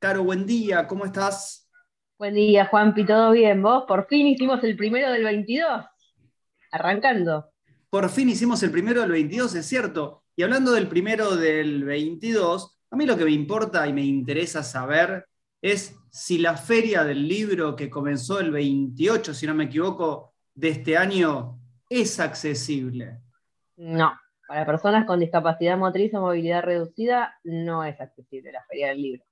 Caro, buen día, ¿cómo estás? Buen día, Juanpi, ¿todo bien? ¿Vos? Por fin hicimos el primero del 22. Arrancando. Por fin hicimos el primero del 22, es cierto. Y hablando del primero del 22, a mí lo que me importa y me interesa saber es si la feria del libro que comenzó el 28, si no me equivoco, de este año es accesible. No, para personas con discapacidad motriz o movilidad reducida no es accesible la feria del libro.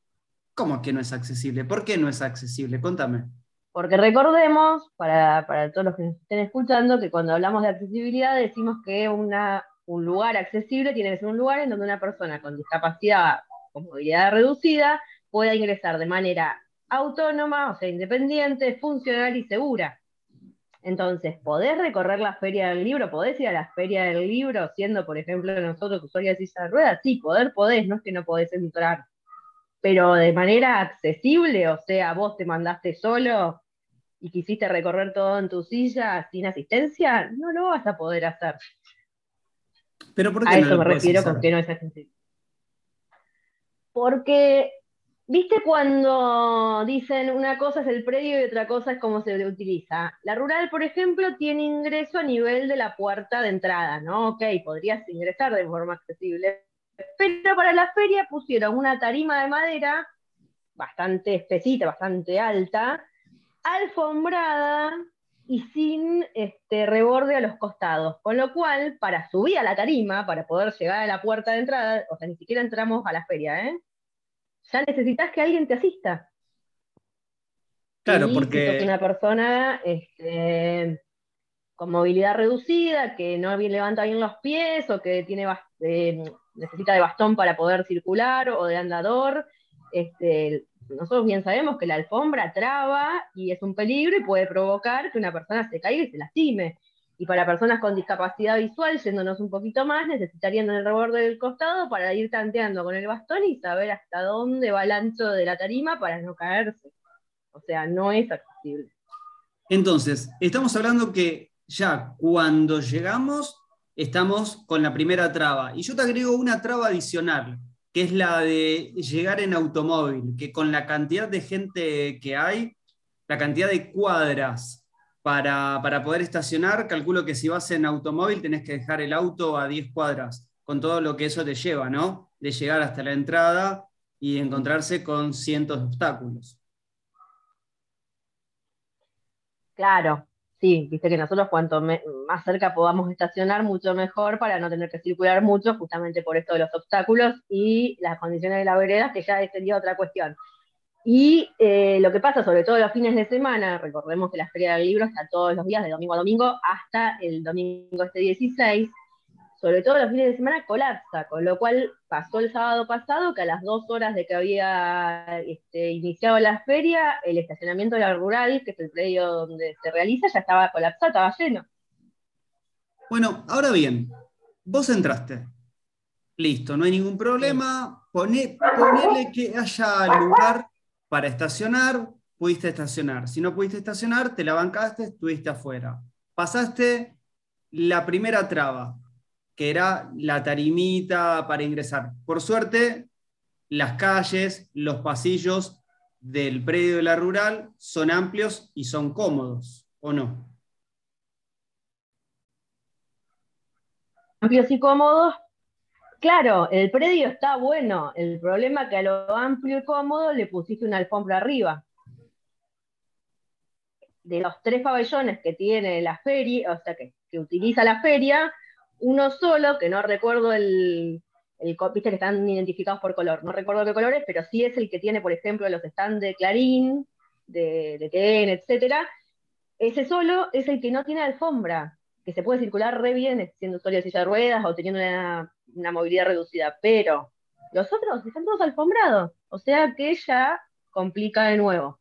¿Cómo que no es accesible? ¿Por qué no es accesible? Contame. Porque recordemos, para, todos los que nos estén escuchando, que cuando hablamos de accesibilidad decimos que una, un lugar accesible tiene que ser un lugar en donde una persona con discapacidad o movilidad reducida pueda ingresar de manera autónoma, o sea, independiente, funcional y segura. Entonces, ¿podés recorrer la feria del libro? ¿Podés ir a la feria del libro siendo, por ejemplo, nosotros usuarios de silla de ruedas? Sí, poder podés, no es que no podés entrar. Pero de manera accesible, o sea, vos te mandaste solo y quisiste recorrer todo en tu silla sin asistencia, no lo vas a poder hacer. Pero ¿por qué a eso me refiero con que no es accesible. Porque ¿Viste cuando dicen una cosa es el predio y otra cosa es cómo se utiliza? La rural, por ejemplo, tiene ingreso a nivel de la puerta de entrada, ¿no? Ok, podrías ingresar de forma accesible. Pero para la feria pusieron una tarima de madera bastante espesita, bastante alta, alfombrada y sin este, reborde a los costados. Con lo cual, para subir a la tarima, para poder llegar a la puerta de entrada, o sea, ni siquiera entramos a la feria, ¿eh? ya necesitas que alguien te asista. Claro, porque. Si una persona este, con movilidad reducida, que no levanta bien los pies o que tiene eh, necesita de bastón para poder circular o de andador, este, nosotros bien sabemos que la alfombra traba y es un peligro y puede provocar que una persona se caiga y se lastime. Y para personas con discapacidad visual, yéndonos un poquito más, necesitarían el reborde del costado para ir tanteando con el bastón y saber hasta dónde va el ancho de la tarima para no caerse. O sea, no es accesible. Entonces, estamos hablando que ya cuando llegamos estamos con la primera traba. Y yo te agrego una traba adicional, que es la de llegar en automóvil, que con la cantidad de gente que hay, la cantidad de cuadras para, poder estacionar, calculo que si vas en automóvil tenés que dejar el auto a 10 cuadras, con todo lo que eso te lleva, ¿no? De llegar hasta la entrada y encontrarse con cientos de obstáculos. Claro, sí, viste que nosotros cuanto más cerca podamos estacionar, mucho mejor para no tener que circular mucho, justamente por esto de los obstáculos y las condiciones de la vereda, que ya sería otra cuestión. Y eh, lo que pasa, sobre todo los fines de semana, recordemos que la Feria del Libro está todos los días, de domingo a domingo, hasta el domingo este 16, sobre todo los fines de semana colapsa, con lo cual pasó el sábado pasado que a las dos horas de que había este, iniciado la feria, el estacionamiento de la rural, que es el predio donde se realiza, ya estaba colapsado, estaba lleno. Bueno, ahora bien, vos entraste. Listo, no hay ningún problema. ponele que haya lugar para estacionar, pudiste estacionar. Si no pudiste estacionar, te la bancaste, estuviste afuera. Pasaste la primera traba, que era la tarimita para ingresar. Por suerte, las calles, los pasillos del predio de la rural son amplios y son cómodos, ¿o no? Amplios y cómodos, Claro, el predio está bueno. El problema es que a lo amplio y cómodo le pusiste una alfombra arriba. De los tres pabellones que tiene la feria, o sea, que, utiliza la feria, uno solo, que no recuerdo el, viste que están identificados por color, no recuerdo qué colores, pero sí es el que tiene, por ejemplo, los stands de Clarín, de, de TN, etcétera. Ese solo es el que no tiene alfombra, que se puede circular re bien siendo usuario de silla de ruedas o teniendo una una movilidad reducida, pero los otros están todos alfombrados, o sea que ya complica de nuevo.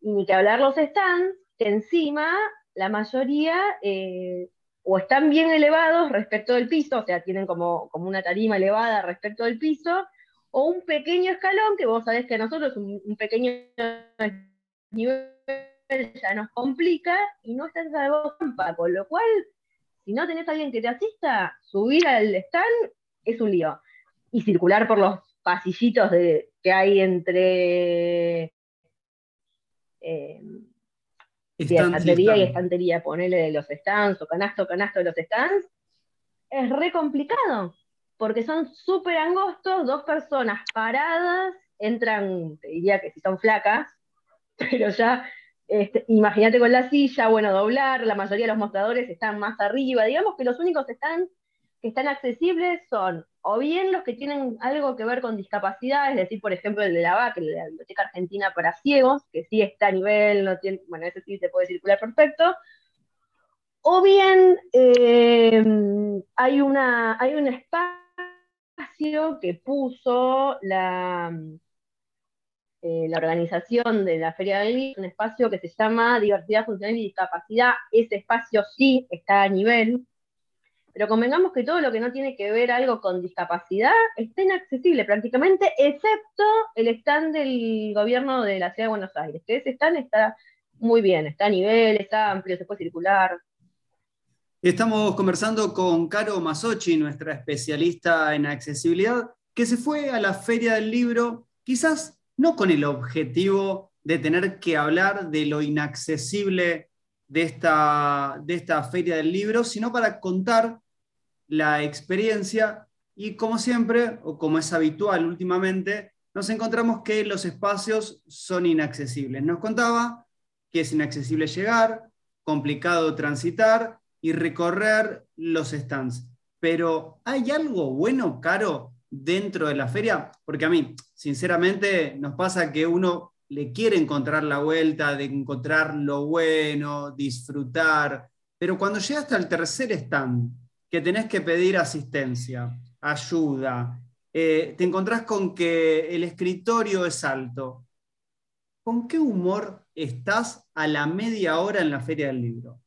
Y ni que hablar los stands, que encima la mayoría eh, o están bien elevados respecto del piso, o sea, tienen como, como una tarima elevada respecto del piso, o un pequeño escalón, que vos sabés que a nosotros un, pequeño nivel ya nos complica y no estás a vos, con lo cual, si no tenés a alguien que te asista, subir al stand es un lío. Y circular por los pasillitos de, que hay entre eh, estantería y estantería, ponerle de los stands o canasto, canasto de los stands, es re complicado, porque son súper angostos, dos personas paradas, entran, te diría que si son flacas, pero ya, este, imagínate con la silla, bueno, doblar, la mayoría de los mostradores están más arriba, digamos que los únicos están, que están accesibles son o bien los que tienen algo que ver con discapacidad, es decir, por ejemplo, el de la el de la Biblioteca Argentina para Ciegos, que sí está a nivel, no tiene, bueno, ese sí se puede circular perfecto, o bien eh, hay, una, hay un espacio que puso la, eh, la organización de la Feria del Libro, un espacio que se llama Diversidad Funcional y Discapacidad, ese espacio sí está a nivel, pero convengamos que todo lo que no tiene que ver algo con discapacidad está inaccesible prácticamente, excepto el stand del gobierno de la Ciudad de Buenos Aires, que ese stand está muy bien, está a nivel, está amplio, se puede circular. Estamos conversando con Caro Masochi, nuestra especialista en accesibilidad, que se fue a la Feria del Libro, quizás no con el objetivo de tener que hablar de lo inaccesible de esta, de esta Feria del Libro, sino para contar la experiencia y como siempre, o como es habitual últimamente, nos encontramos que los espacios son inaccesibles. Nos contaba que es inaccesible llegar, complicado transitar y recorrer los stands. Pero ¿hay algo bueno, caro, dentro de la feria? Porque a mí, sinceramente, nos pasa que uno le quiere encontrar la vuelta, de encontrar lo bueno, disfrutar, pero cuando llega hasta el tercer stand, que tenés que pedir asistencia, ayuda, eh, te encontrás con que el escritorio es alto. ¿Con qué humor estás a la media hora en la feria del libro?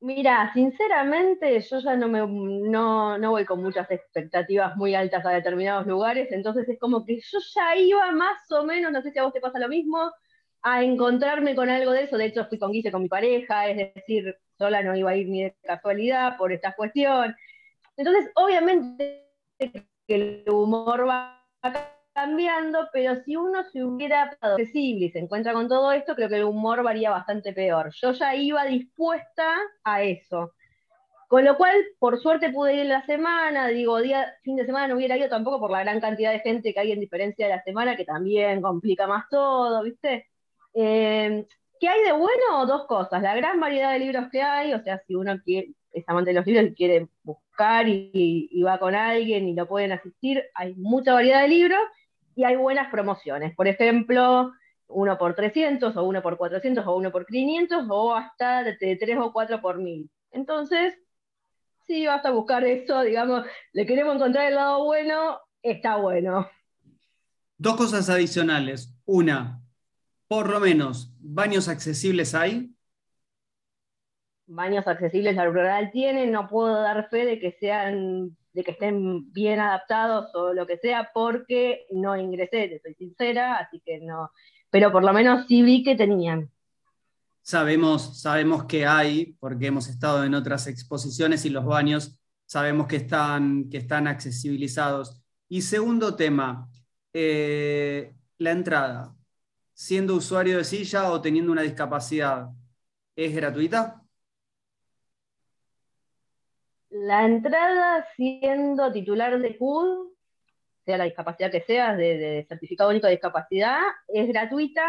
Mira, sinceramente yo ya no, me, no, no, voy con muchas expectativas muy altas a determinados lugares, entonces es como que yo ya iba más o menos, no sé si a vos te pasa lo mismo, a encontrarme con algo de eso. De hecho, fui con Guise con mi pareja, es decir, sola no iba a ir ni de casualidad por esta cuestión. Entonces, obviamente que el humor va cambiando, pero si uno se hubiera accesible y se encuentra con todo esto, creo que el humor varía bastante peor. Yo ya iba dispuesta a eso. Con lo cual, por suerte pude ir la semana, digo, día, fin de semana no hubiera ido tampoco por la gran cantidad de gente que hay en diferencia de la semana, que también complica más todo, ¿viste? Eh, ¿Qué hay de bueno? Dos cosas. La gran variedad de libros que hay, o sea, si uno quiere, es amante de los libros y quiere buscar y, va con alguien y lo pueden asistir, hay mucha variedad de libros y hay buenas promociones. Por ejemplo, uno por 300 o uno por 400 o uno por 500 o hasta de, 3 o 4 por 1000. Entonces, si vas a buscar eso, digamos, le queremos encontrar el lado bueno, está bueno. Dos cosas adicionales. Una, por lo menos, baños accesibles hay. Baños accesibles la rural tiene, no puedo dar fe de que sean, de que estén bien adaptados o lo que sea, porque no ingresé, te soy sincera, así que no. Pero por lo menos sí vi que tenían. Sabemos, sabemos que hay, porque hemos estado en otras exposiciones y los baños sabemos que están, que están accesibilizados. Y segundo tema, eh, la entrada siendo usuario de silla o teniendo una discapacidad, ¿es gratuita? La entrada siendo titular de CUD, sea la discapacidad que sea, de, certificado único de discapacidad, es gratuita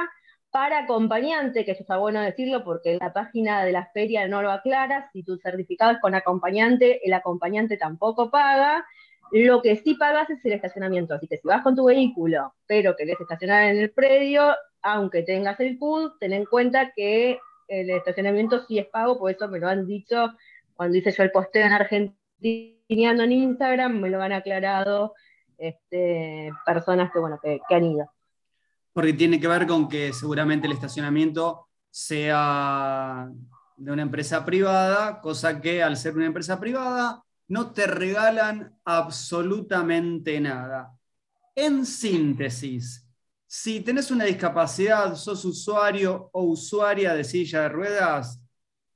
para acompañante, que eso está bueno decirlo porque la página de la feria no lo aclara, si tu certificado es con acompañante, el acompañante tampoco paga, lo que sí pagas es el estacionamiento, así que si vas con tu vehículo, pero querés estacionar en el predio, aunque tengas el pool, ten en cuenta que el estacionamiento sí es pago, por eso me lo han dicho cuando hice yo el posteo en Argentina en Instagram, me lo han aclarado este, personas que, bueno, que, han ido. Porque tiene que ver con que seguramente el estacionamiento sea de una empresa privada, cosa que al ser una empresa privada no te regalan absolutamente nada. En síntesis, si tenés una discapacidad, sos usuario o usuaria de silla de ruedas,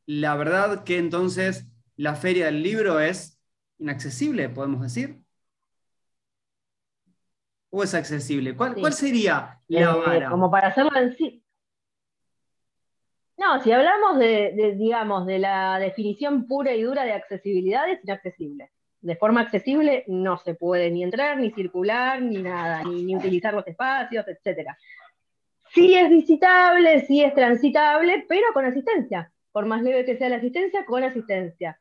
la verdad que entonces la feria del libro es inaccesible, podemos decir. o es accesible? ¿Cuál, ¿cuál sería la eh, vara? como para hacerlo en sí. No, si hablamos de, digamos, de la definición pura y dura de accesibilidad, es inaccesible. De forma accesible no se puede ni entrar, ni circular, ni nada, ni, utilizar los espacios, etc. Sí es visitable, sí es transitable, pero con asistencia. Por más leve que sea la asistencia, con asistencia.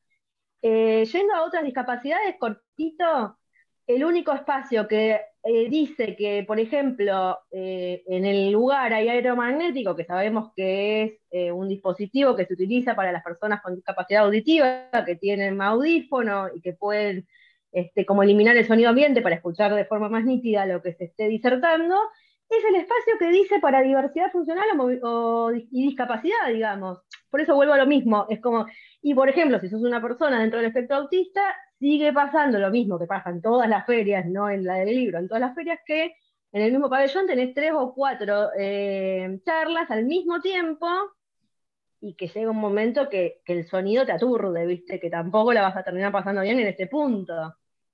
Eh, yendo a otras discapacidades, cortito, el único espacio que eh, dice que, por ejemplo, eh, en el lugar hay aeromagnético, que sabemos que es eh, un dispositivo que se utiliza para las personas con discapacidad auditiva, que tienen audífono y que pueden este, como eliminar el sonido ambiente para escuchar de forma más nítida lo que se esté disertando, es el espacio que dice para diversidad funcional y discapacidad, digamos. Por eso vuelvo a lo mismo, es como, y por ejemplo, si sos una persona dentro del espectro autista, sigue pasando lo mismo que pasa en todas las ferias, no en la del libro, en todas las ferias que en el mismo pabellón tenés tres o cuatro eh, charlas al mismo tiempo y que llega un momento que, el sonido te aturde, ¿viste? Que tampoco la vas a terminar pasando bien en este punto.